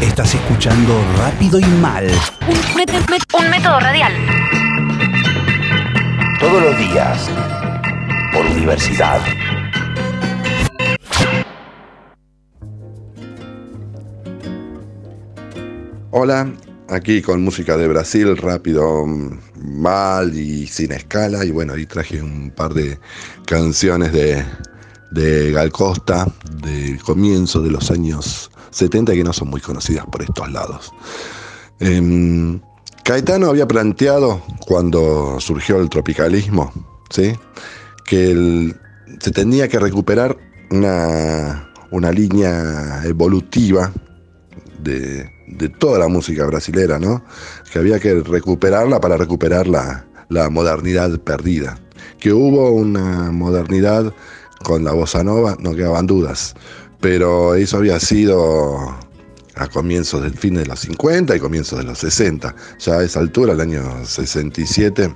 Estás escuchando Rápido y Mal. Un, un método radial. Todos los días. Por universidad. Hola, aquí con música de Brasil, rápido, mal y sin escala. Y bueno, ahí traje un par de canciones de, de Gal Costa, del comienzo de los años 70, que no son muy conocidas por estos lados. Em, Caetano había planteado, cuando surgió el tropicalismo, ¿sí? que se tenía que recuperar una, una línea evolutiva de, de, toda la música brasilera, ¿no? que había que recuperarla para recuperar la, la modernidad perdida. Que hubo una modernidad con la bossa nova, no quedaban dudas, pero eso había sido a comienzos del fin de los 50 y comienzos de los 60. Ya a esa altura, el año 67,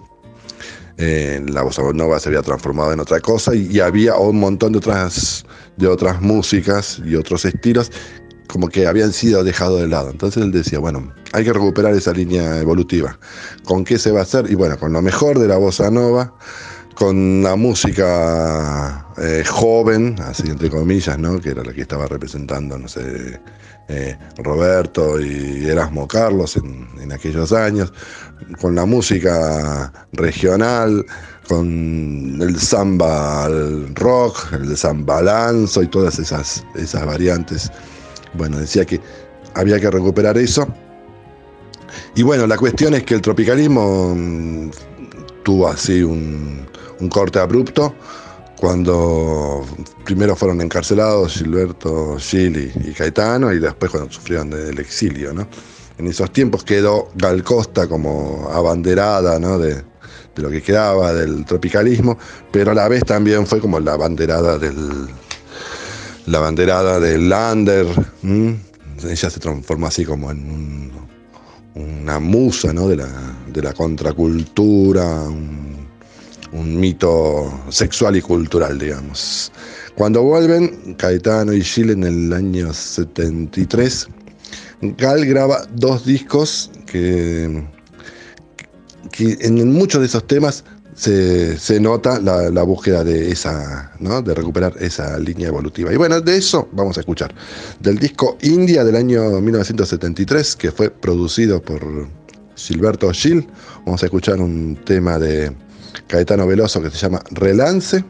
eh, la bossa nova se había transformado en otra cosa y, había un montón de otras, de otras músicas y otros estilos como que habían sido dejados de lado. Entonces él decía, bueno, hay que recuperar esa línea evolutiva. ¿Con qué se va a hacer? Y bueno, con lo mejor de la bossa nova, con la música eh, joven, así entre comillas, ¿no? que era la que estaba representando, no sé, eh, Roberto y Erasmo Carlos en, aquellos años, con la música regional, con el samba el rock, el samba lanzo y todas esas, esas variantes. Bueno, decía que había que recuperar eso. Y bueno, la cuestión es que el tropicalismo mmm, tuvo así un, un corte abrupto cuando primero fueron encarcelados Gilberto Gil y, y, Caetano y después cuando sufrieron del exilio. ¿no? En esos tiempos quedó Gal Costa como abanderada ¿no? de, de, lo que quedaba del tropicalismo, pero a la vez también fue como la abanderada del la banderada del Lander. Ella se transformó así como en un, una musa ¿no? de, la, de la contracultura, un mito sexual y cultural, digamos. Cuando vuelven, Caetano y Gil en el año 73, Gal graba dos discos que, que en muchos de esos temas se, se nota la, búsqueda de esa, ¿no? de recuperar esa línea evolutiva. Y bueno, de eso vamos a escuchar. Del disco India del año 1973, que fue producido por Gilberto Gil, vamos a escuchar un tema de Caetano Veloso que se llama Relance.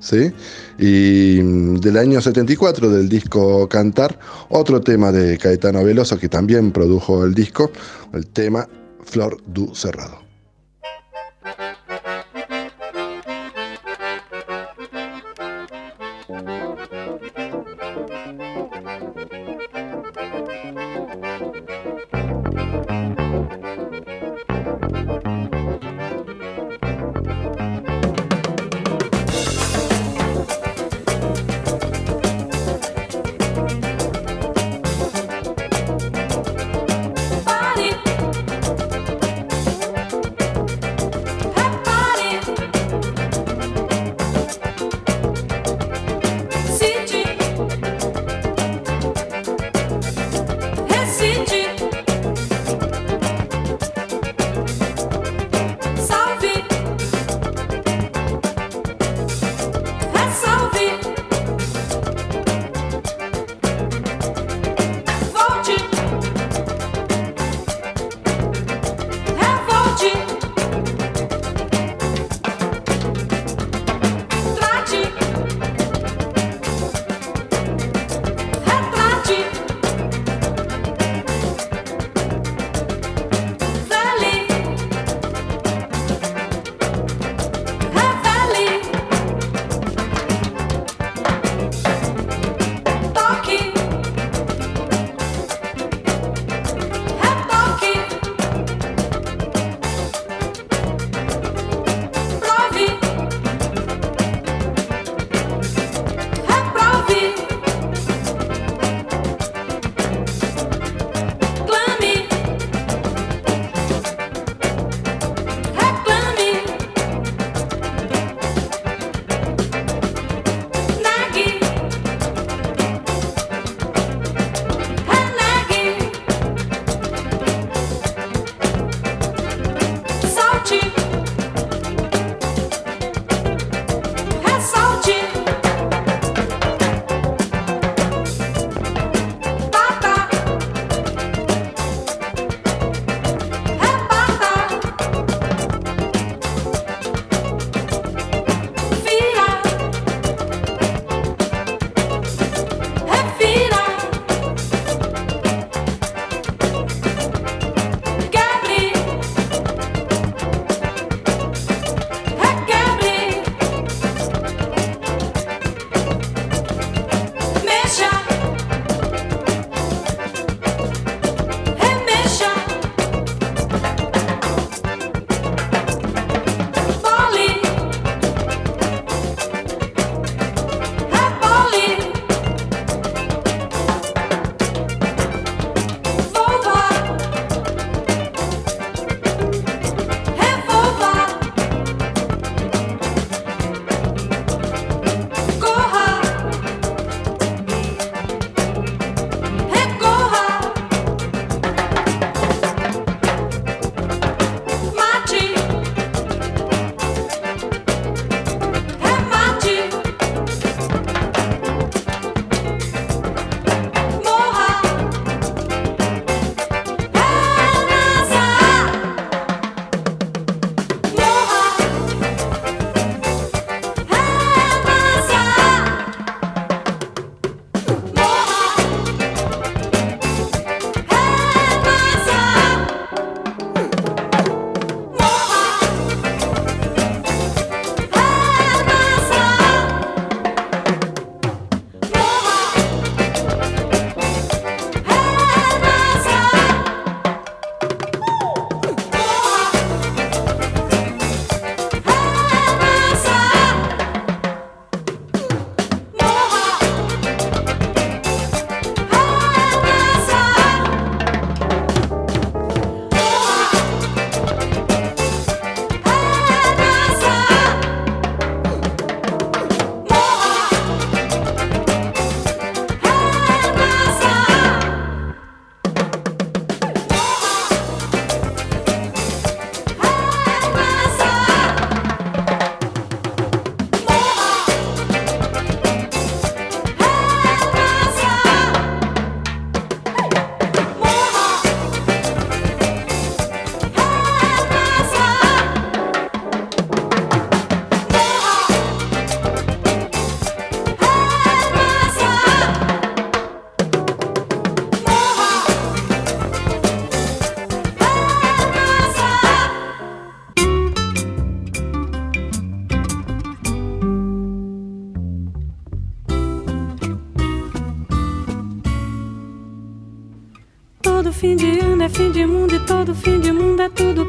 ¿Sí? Y del año 74 del disco Cantar, otro tema de Caetano Veloso que también produjo el disco, el tema Flor du Cerrado.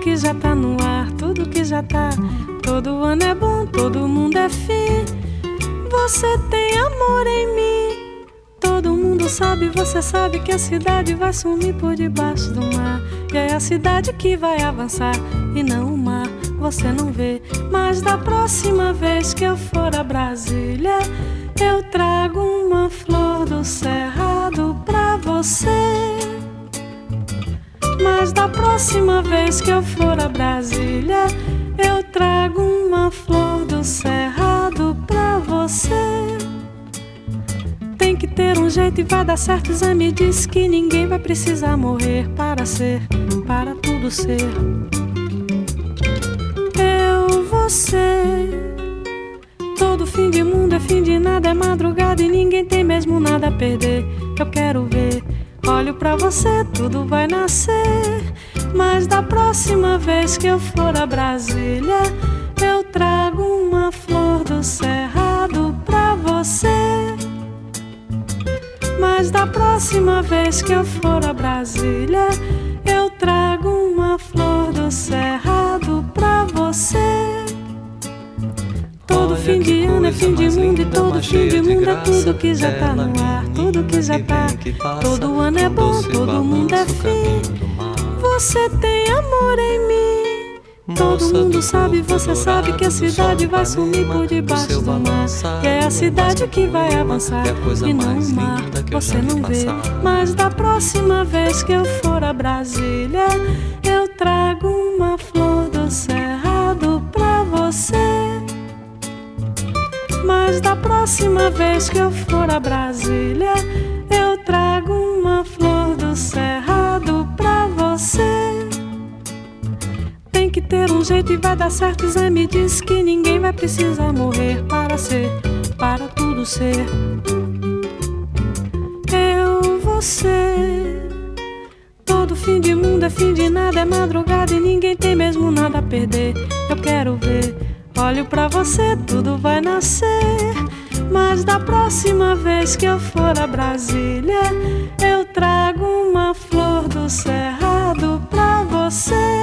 Que já tá no ar, tudo que já tá. Todo ano é bom, todo mundo é fim. Você tem amor em mim. Todo mundo sabe, você sabe que a cidade vai sumir por debaixo do mar. E é a cidade que vai avançar e não o mar. Você não vê, mas da próxima vez que eu for a Brasília, eu trago uma flor do cerrado pra você. Próxima vez que eu for a Brasília, eu trago uma flor do cerrado pra você. Tem que ter um jeito e vai dar certo. O exame diz que ninguém vai precisar morrer para ser, para tudo ser. Eu, você. Todo fim de mundo é fim de nada, é madrugada e ninguém tem mesmo nada a perder. Eu quero ver Olho para você, tudo vai nascer. Mas da próxima vez que eu for a Brasília, eu trago uma flor do cerrado pra você. Mas da próxima vez que eu for a Brasília, eu trago uma flor do cerrado pra você. Todo fim de ano é fim de mundo e todo fim de mundo é tudo que já tá no ar, tudo que já tá. Todo ano é bom, todo mundo é fim. Você tem amor em mim. Todo mundo sabe, você sabe que a cidade vai sumir por debaixo do mar. E é a cidade que vai avançar e não o mar. Você não vê, mas da próxima vez que eu for a Brasília, eu trago uma flor do cerrado pra você. Mas da próxima vez que eu for a Brasília, eu trago uma flor do cerrado ter um jeito e vai dar certo. Zé me diz que ninguém vai precisar morrer para ser, para tudo ser. Eu, você. Todo fim de mundo é fim de nada, é madrugada e ninguém tem mesmo nada a perder. Eu quero ver Olho para você, tudo vai nascer. Mas da próxima vez que eu for a Brasília, eu trago uma flor do cerrado pra você.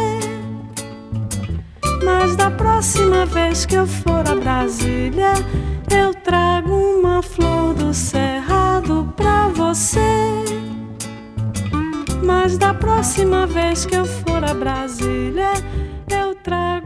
Mas da próxima vez que eu for a Brasília, eu trago uma flor do cerrado pra você. Mas da próxima vez que eu for a Brasília, eu trago